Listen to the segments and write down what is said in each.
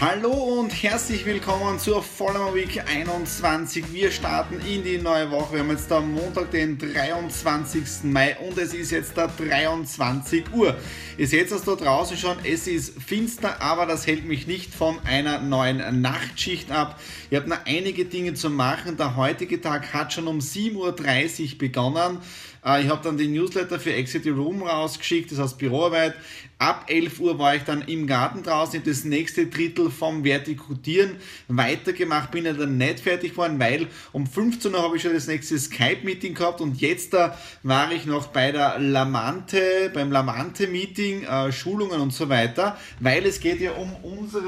Hallo und herzlich willkommen zur Follower Week 21. Wir starten in die neue Woche. Wir haben jetzt am Montag, den 23. Mai und es ist jetzt da 23 Uhr. Ihr seht es da draußen schon, es ist finster, aber das hält mich nicht von einer neuen Nachtschicht ab. Ihr habt noch einige Dinge zu machen. Der heutige Tag hat schon um 7.30 Uhr begonnen. Äh, ich habe dann den Newsletter für Exit the Room rausgeschickt, das heißt Büroarbeit. Ab 11 Uhr war ich dann im Garten draußen, habe das nächste Drittel vom Vertikutieren weitergemacht, bin ja dann nicht fertig geworden, weil um 15 Uhr habe ich schon das nächste Skype-Meeting gehabt und jetzt da war ich noch bei der Lamante, beim Lamante-Meeting, äh, Schulungen und so weiter, weil es geht ja um unsere,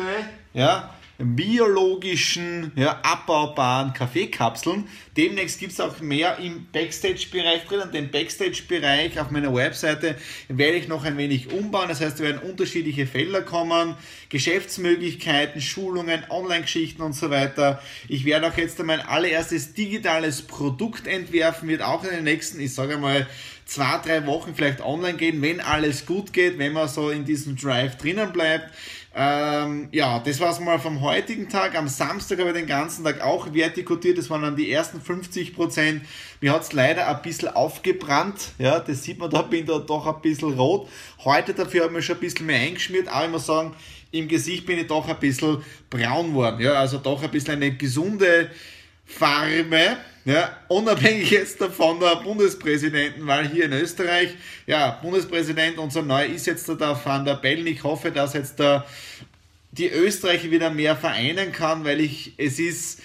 ja, biologischen, ja, abbaubaren Kaffeekapseln. Demnächst gibt es auch mehr im Backstage-Bereich drin. Den Backstage-Bereich auf meiner Webseite werde ich noch ein wenig umbauen. Das heißt, es werden unterschiedliche Felder kommen, Geschäftsmöglichkeiten, Schulungen, Online-Geschichten und so weiter. Ich werde auch jetzt mein allererstes digitales Produkt entwerfen, wird auch in den nächsten, ich sage mal, zwei, drei Wochen vielleicht online gehen, wenn alles gut geht, wenn man so in diesem Drive drinnen bleibt. Ähm, ja, das war es mal vom heutigen Tag. Am Samstag habe ich den ganzen Tag auch vertikutiert. Das waren dann die ersten 50 Prozent. Mir hat es leider ein bisschen aufgebrannt. Ja, das sieht man da, bin da doch ein bisschen rot. Heute dafür habe ich schon ein bisschen mehr eingeschmiert. Aber ich muss sagen, im Gesicht bin ich doch ein bisschen braun geworden. Ja, also doch ein bisschen eine gesunde Farbe. Ja, unabhängig jetzt davon der Bundespräsidentenwahl hier in Österreich. Ja, Bundespräsident, unser Neu ist jetzt der Van der Bellen. Ich hoffe, dass jetzt der, die Österreicher wieder mehr vereinen kann, weil ich, es ist,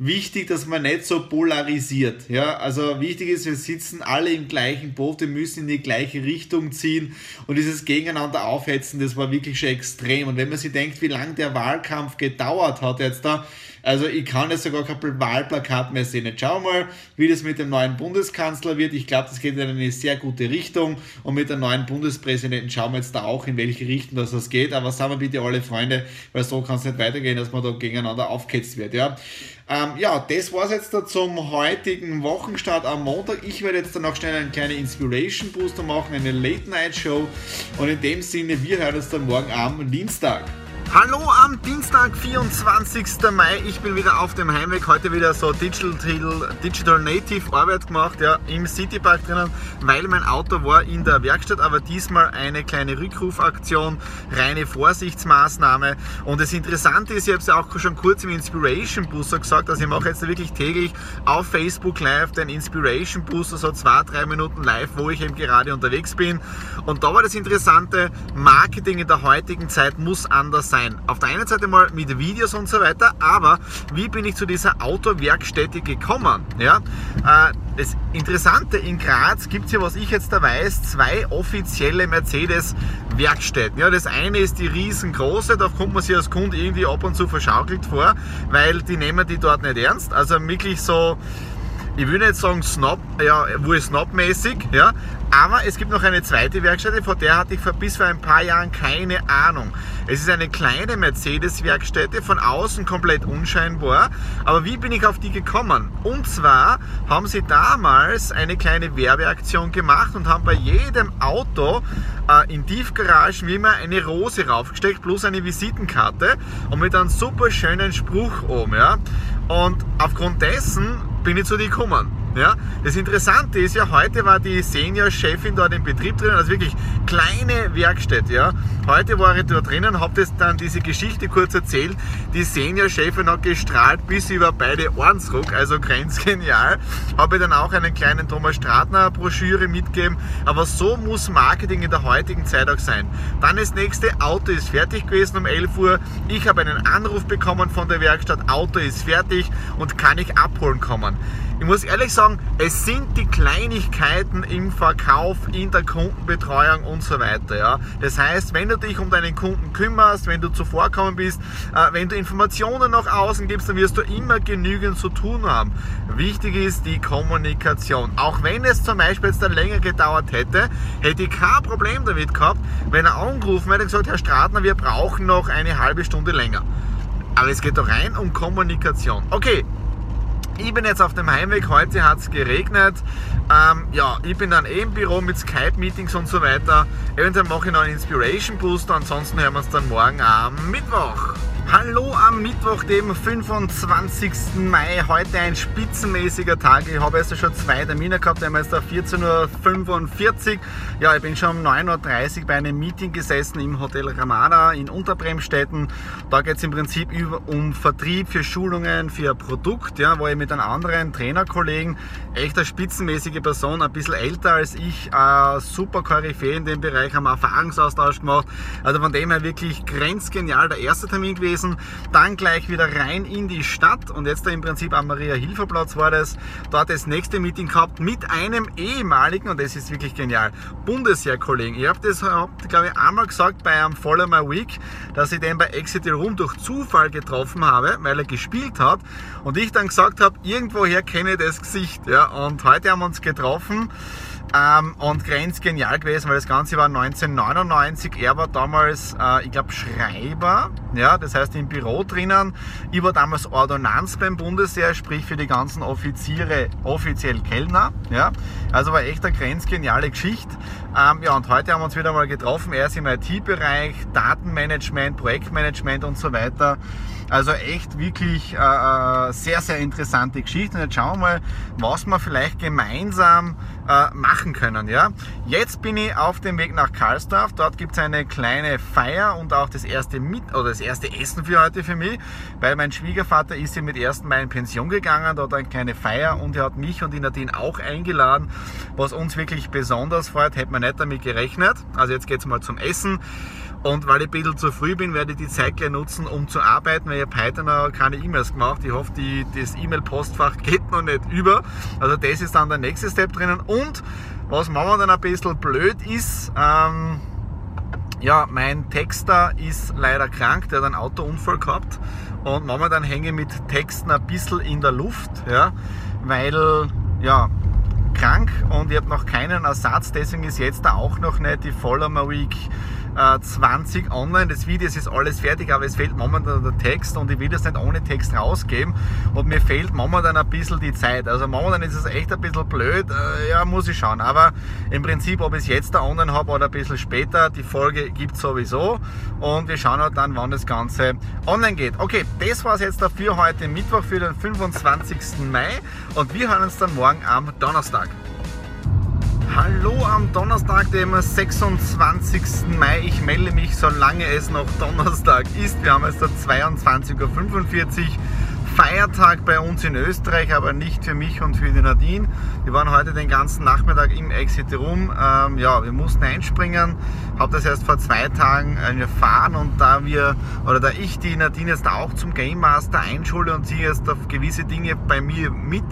wichtig, dass man nicht so polarisiert. Ja, also wichtig ist, wir sitzen alle im gleichen Boot, wir müssen in die gleiche Richtung ziehen und dieses Gegeneinander aufhetzen, das war wirklich schon extrem. Und wenn man sich denkt, wie lange der Wahlkampf gedauert hat jetzt da, also ich kann jetzt sogar kein Wahlplakat mehr sehen. Jetzt schauen wir mal, wie das mit dem neuen Bundeskanzler wird. Ich glaube, das geht in eine sehr gute Richtung und mit dem neuen Bundespräsidenten schauen wir jetzt da auch, in welche Richtung das, das geht. Aber sagen wir bitte alle Freunde, weil so kann es nicht weitergehen, dass man da gegeneinander aufgetzt wird. Ja. Ähm, ja, das war es jetzt da zum heutigen Wochenstart am Montag. Ich werde jetzt dann noch schnell einen kleinen Inspiration Booster machen, eine Late Night Show. Und in dem Sinne, wir hören uns dann morgen am Dienstag. Hallo am Dienstag, 24. Mai. Ich bin wieder auf dem Heimweg. Heute wieder so Digital, Digital Native Arbeit gemacht, ja, im Citypark drinnen, weil mein Auto war in der Werkstatt, aber diesmal eine kleine Rückrufaktion, reine Vorsichtsmaßnahme. Und das Interessante ist, ich habe es ja auch schon kurz im Inspiration Booster gesagt, also ich mache jetzt wirklich täglich auf Facebook Live den Inspiration Booster, so zwei, drei Minuten live, wo ich eben gerade unterwegs bin. Und da war das Interessante, Marketing in der heutigen Zeit muss anders sein sein. Auf der einen Seite mal mit Videos und so weiter, aber wie bin ich zu dieser Autowerkstätte gekommen? Ja, äh, das Interessante, in Graz gibt es ja, was ich jetzt da weiß, zwei offizielle Mercedes-Werkstätten. Ja, das eine ist die riesengroße, da kommt man sich als Kunde irgendwie ab und zu verschaukelt vor, weil die nehmen die dort nicht ernst. Also wirklich so ich will nicht sagen Snob, ja, wohl Snob-mäßig, ja, aber es gibt noch eine zweite Werkstätte, von der hatte ich bis vor ein paar Jahren keine Ahnung. Es ist eine kleine Mercedes-Werkstätte, von außen komplett unscheinbar, aber wie bin ich auf die gekommen? Und zwar haben sie damals eine kleine Werbeaktion gemacht und haben bei jedem Auto äh, in Tiefgaragen wie immer eine Rose raufgesteckt, plus eine Visitenkarte und mit einem super schönen Spruch oben, ja. Und aufgrund dessen bin ich zu dir gekommen. Ja? Das Interessante ist ja, heute war die Senior-Chefin dort im Betrieb drinnen, also wirklich kleine Werkstätte. Ja? Heute war ich dort drinnen, habe dann diese Geschichte kurz erzählt. Die Senior-Chefin hat gestrahlt bis über beide Ohrensruck, also grenzgenial. Habe dann auch einen kleinen Thomas Stratner Broschüre mitgegeben, aber so muss Marketing in der heutigen Zeit auch sein. Dann das nächste, Auto ist fertig gewesen um 11 Uhr. Ich habe einen Anruf bekommen von der Werkstatt, Auto ist fertig und kann ich abholen kommen. Ich muss ehrlich sagen, es sind die Kleinigkeiten im Verkauf, in der Kundenbetreuung und so weiter. Ja. Das heißt, wenn du dich um deinen Kunden kümmerst, wenn du zuvorkommen bist, äh, wenn du Informationen nach außen gibst, dann wirst du immer genügend zu tun haben. Wichtig ist die Kommunikation. Auch wenn es zum Beispiel jetzt dann länger gedauert hätte, hätte ich kein Problem damit gehabt, wenn er angerufen hätte und gesagt, Herr Stratner, wir brauchen noch eine halbe Stunde länger. Aber es geht doch rein um Kommunikation. Okay, ich bin jetzt auf dem Heimweg, heute hat es geregnet. Ähm, ja, ich bin dann eh im Büro mit Skype-Meetings und so weiter. Eventuell mache ich noch einen Inspiration Booster, ansonsten hören wir uns dann morgen am Mittwoch. Hallo am Mittwoch, dem 25. Mai. Heute ein spitzenmäßiger Tag. Ich habe jetzt schon zwei Termine gehabt. Wir haben jetzt 14.45 Uhr. Ja, ich bin schon um 9.30 Uhr bei einem Meeting gesessen im Hotel Ramada in Unterbremstetten. Da geht es im Prinzip um Vertrieb für Schulungen, für Produkt, ja, wo ich mit einem anderen Trainerkollegen, echt eine spitzenmäßige Person, ein bisschen älter als ich, super Koryphäe in dem Bereich, haben Erfahrungsaustausch gemacht. Also von dem her wirklich grenzgenial der erste Termin gewesen gewesen. Dann gleich wieder rein in die Stadt und jetzt im Prinzip am Maria-Hilfer-Platz war das. Dort das nächste Meeting gehabt mit einem ehemaligen, und das ist wirklich genial, Bundesheerkollegen. Ich habe das, glaube ich, einmal gesagt bei einem Follow My Week, dass ich den bei Exit Room durch Zufall getroffen habe, weil er gespielt hat. Und ich dann gesagt habe, irgendwoher kenne ich das Gesicht. Ja. Und heute haben wir uns getroffen. Ähm, und grenzgenial gewesen, weil das Ganze war 1999. Er war damals, äh, ich glaube, Schreiber, ja, das heißt im Büro drinnen. Ich war damals Ordonnanz beim Bundesheer, sprich für die ganzen Offiziere offiziell Kellner. Ja. Also war echt eine grenzgeniale Geschichte. Ähm, ja, und heute haben wir uns wieder mal getroffen. Er ist im IT-Bereich, Datenmanagement, Projektmanagement und so weiter. Also echt wirklich äh, äh, sehr, sehr interessante Geschichte. Und jetzt schauen wir mal, was wir vielleicht gemeinsam äh, machen können. Ja? Jetzt bin ich auf dem Weg nach Karlsdorf. Dort gibt es eine kleine Feier und auch das erste Mit oder das erste Essen für heute für mich, weil mein Schwiegervater ist ja mit 1. Mai in Pension gegangen. Dort eine kleine Feier und er hat mich und die Nadine auch eingeladen, was uns wirklich besonders freut. Hätte man nicht damit gerechnet. Also jetzt geht es mal zum Essen. Und weil ich ein bisschen zu früh bin, werde ich die Zeit gleich nutzen, um zu arbeiten, weil ich habe heute noch keine E-Mails gemacht. Ich hoffe, die, das E-Mail-Postfach geht noch nicht über. Also das ist dann der nächste Step drinnen. Und was momentan ein bisschen blöd ist, ähm, ja, mein Texter ist leider krank, der hat einen Autounfall gehabt und momentan hänge ich mit Texten ein bisschen in der Luft, ja, weil, ja, krank und ich habe noch keinen Ersatz, deswegen ist jetzt da auch noch nicht die Follower Week 20 äh, online. Das Video ist alles fertig, aber es fehlt momentan der Text und ich will das nicht ohne Text rausgeben und mir fehlt momentan ein bisschen die Zeit. Also momentan ist es echt ein bisschen blöd, äh, ja, muss ich schauen. Aber im Prinzip, ob ich es jetzt da online habe oder ein bisschen später, die Folge gibt es sowieso und wir schauen halt dann, wann das Ganze online geht. Okay, das war es jetzt dafür heute Mittwoch für den 25. Mai und wir hören uns dann morgen am Donnerstag. Hallo am Donnerstag, dem 26. Mai. Ich melde mich, solange es noch Donnerstag ist. Wir haben jetzt 22.45 Uhr. Feiertag bei uns in Österreich, aber nicht für mich und für die Nadine. Wir waren heute den ganzen Nachmittag im Exit Room. Ähm, ja, wir mussten einspringen. Habe das erst vor zwei Tagen äh, erfahren und da wir oder da ich die Nadine jetzt auch zum Game Master einschule und sie jetzt auf gewisse Dinge bei mir mit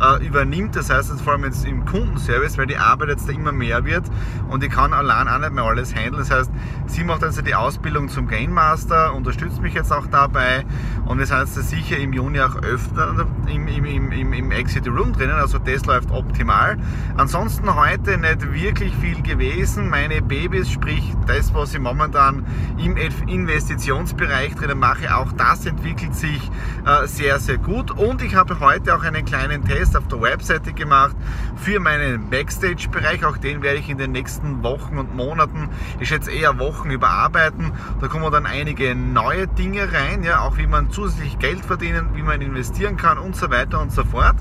äh, übernimmt, das heißt jetzt vor allem jetzt im Kundenservice, weil die Arbeit jetzt da immer mehr wird und ich kann allein auch nicht mehr alles handeln. Das heißt, sie macht also die Ausbildung zum Game Master, unterstützt mich jetzt auch dabei und wir sind jetzt sicher im Juni auch öfter im, im, im, im Exit Room drinnen, also das läuft optimal. Ansonsten heute nicht wirklich viel gewesen. Meine Babys, sprich das, was ich momentan im Investitionsbereich drinnen mache, auch das entwickelt sich äh, sehr, sehr gut. Und ich habe heute auch einen kleinen Test auf der Webseite gemacht für meinen Backstage-Bereich. Auch den werde ich in den nächsten Wochen und Monaten, ich schätze eher Wochen überarbeiten. Da kommen dann einige neue Dinge rein, ja, auch wie man zusätzlich Geld verdienen, wie man investieren kann und so weiter und so fort.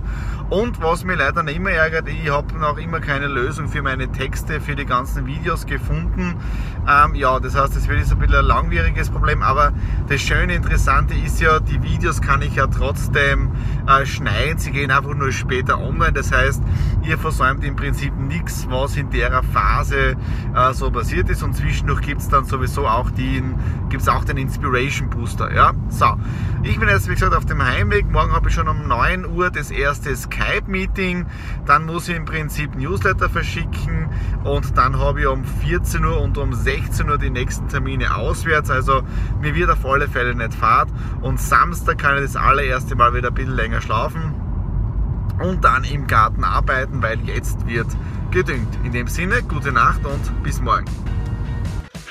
Und was mir leider immer ärgert, ich habe noch immer keine Lösung für meine Texte, für die ganzen Videos gefunden. Ähm, ja, das heißt, das wird jetzt ein bisschen ein langwieriges Problem, aber das schöne, interessante ist ja, die Videos kann ich ja trotzdem äh, schneiden. Sie gehen einfach nur später online. Das heißt, ihr versäumt im Prinzip nichts, was in der Phase äh, so passiert ist. Und zwischendurch gibt es dann sowieso auch, den, gibt's auch den Inspiration Booster. Ja? So, ich bin jetzt wie gesagt auf dem Heimweg. Morgen habe ich schon um 9 Uhr das erste Skype-Meeting. Dann muss ich im Prinzip Newsletter verschicken und dann habe ich um 14 Uhr und um 16 Uhr die nächsten Termine auswärts. Also mir wird auf alle Fälle nicht Fahrt. Und Samstag kann ich das allererste Mal wieder ein bisschen länger schlafen und dann im Garten arbeiten, weil jetzt wird gedüngt. In dem Sinne, gute Nacht und bis morgen.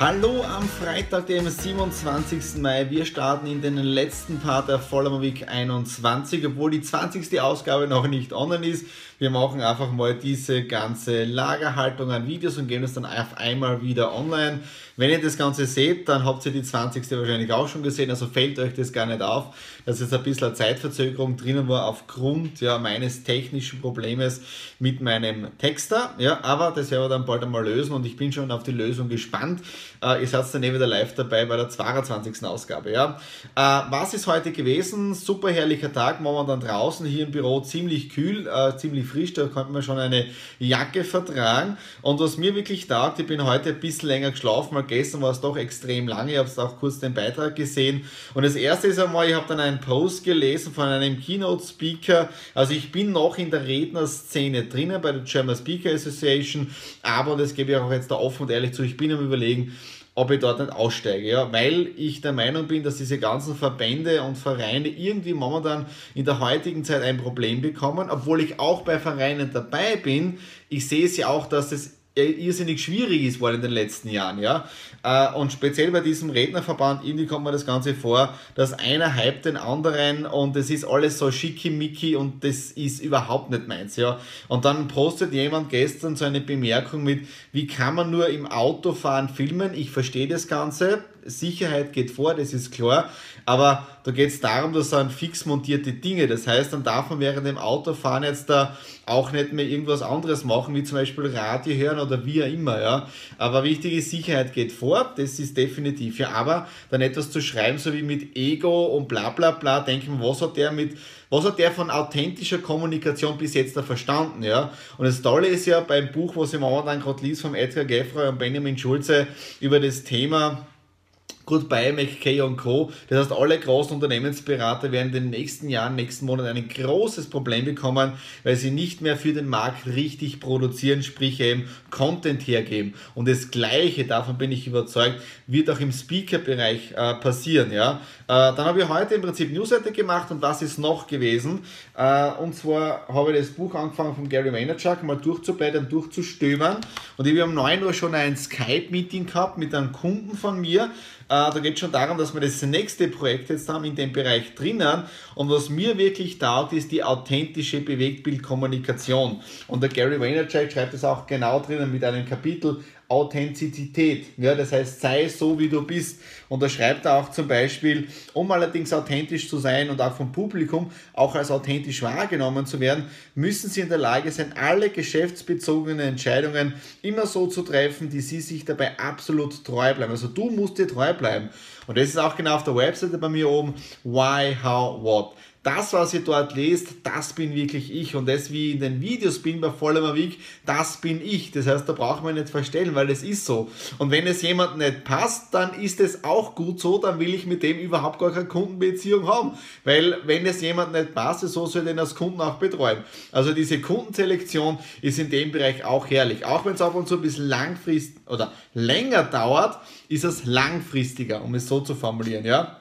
Hallo am Freitag, dem 27. Mai. Wir starten in den letzten Part der Vollmer Week 21, obwohl die 20. Ausgabe noch nicht online ist. Wir machen einfach mal diese ganze Lagerhaltung an Videos und gehen es dann auf einmal wieder online. Wenn ihr das Ganze seht, dann habt ihr die 20. wahrscheinlich auch schon gesehen, also fällt euch das gar nicht auf, dass jetzt ein bisschen Zeitverzögerung drinnen war aufgrund ja, meines technischen Problems mit meinem Texter. Ja, aber das werden wir dann bald einmal lösen und ich bin schon auf die Lösung gespannt. Äh, ihr seid dann eh wieder live dabei bei der 22. Ausgabe. Ja. Äh, was ist heute gewesen? Super herrlicher Tag, momentan draußen hier im Büro ziemlich kühl, äh, ziemlich frisch, da konnte man schon eine Jacke vertragen. Und was mir wirklich taugt, ich bin heute ein bisschen länger geschlafen, weil gestern war es doch extrem lange, ich habe auch kurz den Beitrag gesehen. Und das erste ist einmal, ich habe dann einen Post gelesen von einem Keynote-Speaker. Also ich bin noch in der Rednerszene drinnen bei der German Speaker Association, aber das gebe ich auch jetzt da offen und ehrlich zu, ich bin am überlegen, ob ich dort nicht aussteige, ja, weil ich der Meinung bin, dass diese ganzen Verbände und Vereine irgendwie momentan in der heutigen Zeit ein Problem bekommen, obwohl ich auch bei Vereinen dabei bin. Ich sehe es ja auch, dass es irrsinnig schwierig ist worden in den letzten Jahren, ja. Äh, und speziell bei diesem Rednerverband irgendwie kommt mir das Ganze vor, dass einer hypt den anderen und es ist alles so schickimicki und das ist überhaupt nicht meins, ja. Und dann postet jemand gestern so eine Bemerkung mit, wie kann man nur im Autofahren filmen? Ich verstehe das Ganze, Sicherheit geht vor, das ist klar, aber da geht es darum, dass sind fix montierte Dinge. Das heißt, dann darf man während dem Autofahren jetzt da auch nicht mehr irgendwas anderes machen, wie zum Beispiel Radio hören oder wie auch immer. Ja. Aber wichtig ist, Sicherheit geht vor, das ist definitiv. Ja, aber dann etwas zu schreiben, so wie mit Ego und bla bla bla, denken, was hat der mit was hat der von authentischer Kommunikation bis jetzt da verstanden, ja? Und das Tolle ist ja beim Buch, was ich momentan gerade liest, vom Edgar Geffroy und Benjamin Schulze über das Thema Goodbye McKay Co. Das heißt, alle großen Unternehmensberater werden in den nächsten Jahren, nächsten Monaten ein großes Problem bekommen, weil sie nicht mehr für den Markt richtig produzieren, sprich eben Content hergeben. Und das Gleiche, davon bin ich überzeugt, wird auch im Speaker-Bereich äh, passieren. Ja? Äh, dann habe ich heute im Prinzip Newsletter gemacht und was ist noch gewesen? Äh, und zwar habe ich das Buch angefangen von Gary Vaynerchuk mal durchzublättern, durchzustöbern und ich habe um 9 Uhr schon ein Skype-Meeting gehabt mit einem Kunden von mir, da geht es schon darum, dass wir das nächste Projekt jetzt haben in dem Bereich drinnen. Und was mir wirklich taugt, ist die authentische Bewegtbildkommunikation. Und der Gary Vaynerchuk schreibt es auch genau drinnen mit einem Kapitel Authentizität. Ja, das heißt, sei so, wie du bist. Und da schreibt er auch zum Beispiel, um allerdings authentisch zu sein und auch vom Publikum auch als authentisch wahrgenommen zu werden, müssen sie in der Lage sein, alle geschäftsbezogenen Entscheidungen immer so zu treffen, die sie sich dabei absolut treu bleiben. Also du musst dir treu bleiben. Und das ist auch genau auf der Webseite bei mir oben. Why, how, what das, was ihr dort lest, das bin wirklich ich. Und das, wie in den Videos bin bei Follower Week, das bin ich. Das heißt, da braucht man nicht verstellen, weil es ist so. Und wenn es jemandem nicht passt, dann ist es auch gut so, dann will ich mit dem überhaupt gar keine Kundenbeziehung haben. Weil wenn es jemandem nicht passt, so soll den als Kunden auch betreuen. Also diese Kundenselektion ist in dem Bereich auch herrlich. Auch wenn es ab und zu ein bisschen langfristig oder länger dauert, ist es langfristiger, um es so zu formulieren, ja.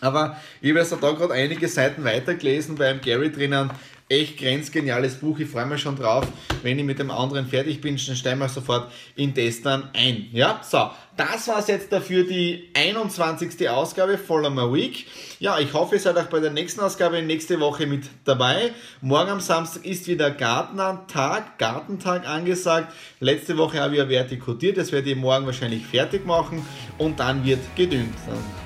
Aber ich habe da gerade einige Seiten weitergelesen beim Gary drinnen. Echt grenzgeniales Buch. Ich freue mich schon drauf. Wenn ich mit dem anderen fertig bin, dann steigen wir sofort in das dann ein. Ja, so. Das war es jetzt dafür die 21. Ausgabe Follow My Week. Ja, ich hoffe, ihr seid auch bei der nächsten Ausgabe nächste Woche mit dabei. Morgen am Samstag ist wieder Gartentag, Gartentag angesagt. Letzte Woche habe ich ja vertikutiert, das werde ich morgen wahrscheinlich fertig machen und dann wird gedüngt.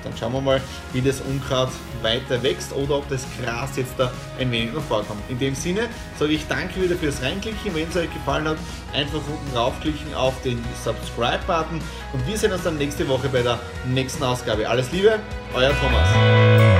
Dann schauen wir mal, wie das Unkraut weiter wächst oder ob das Gras jetzt da ein wenig noch vorkommt. In dem Sinne sage ich danke wieder fürs Reinklicken. Wenn es euch gefallen hat, einfach unten draufklicken auf den Subscribe-Button und wir sehen uns dann nächste Woche bei der nächsten Ausgabe. Alles Liebe, euer Thomas.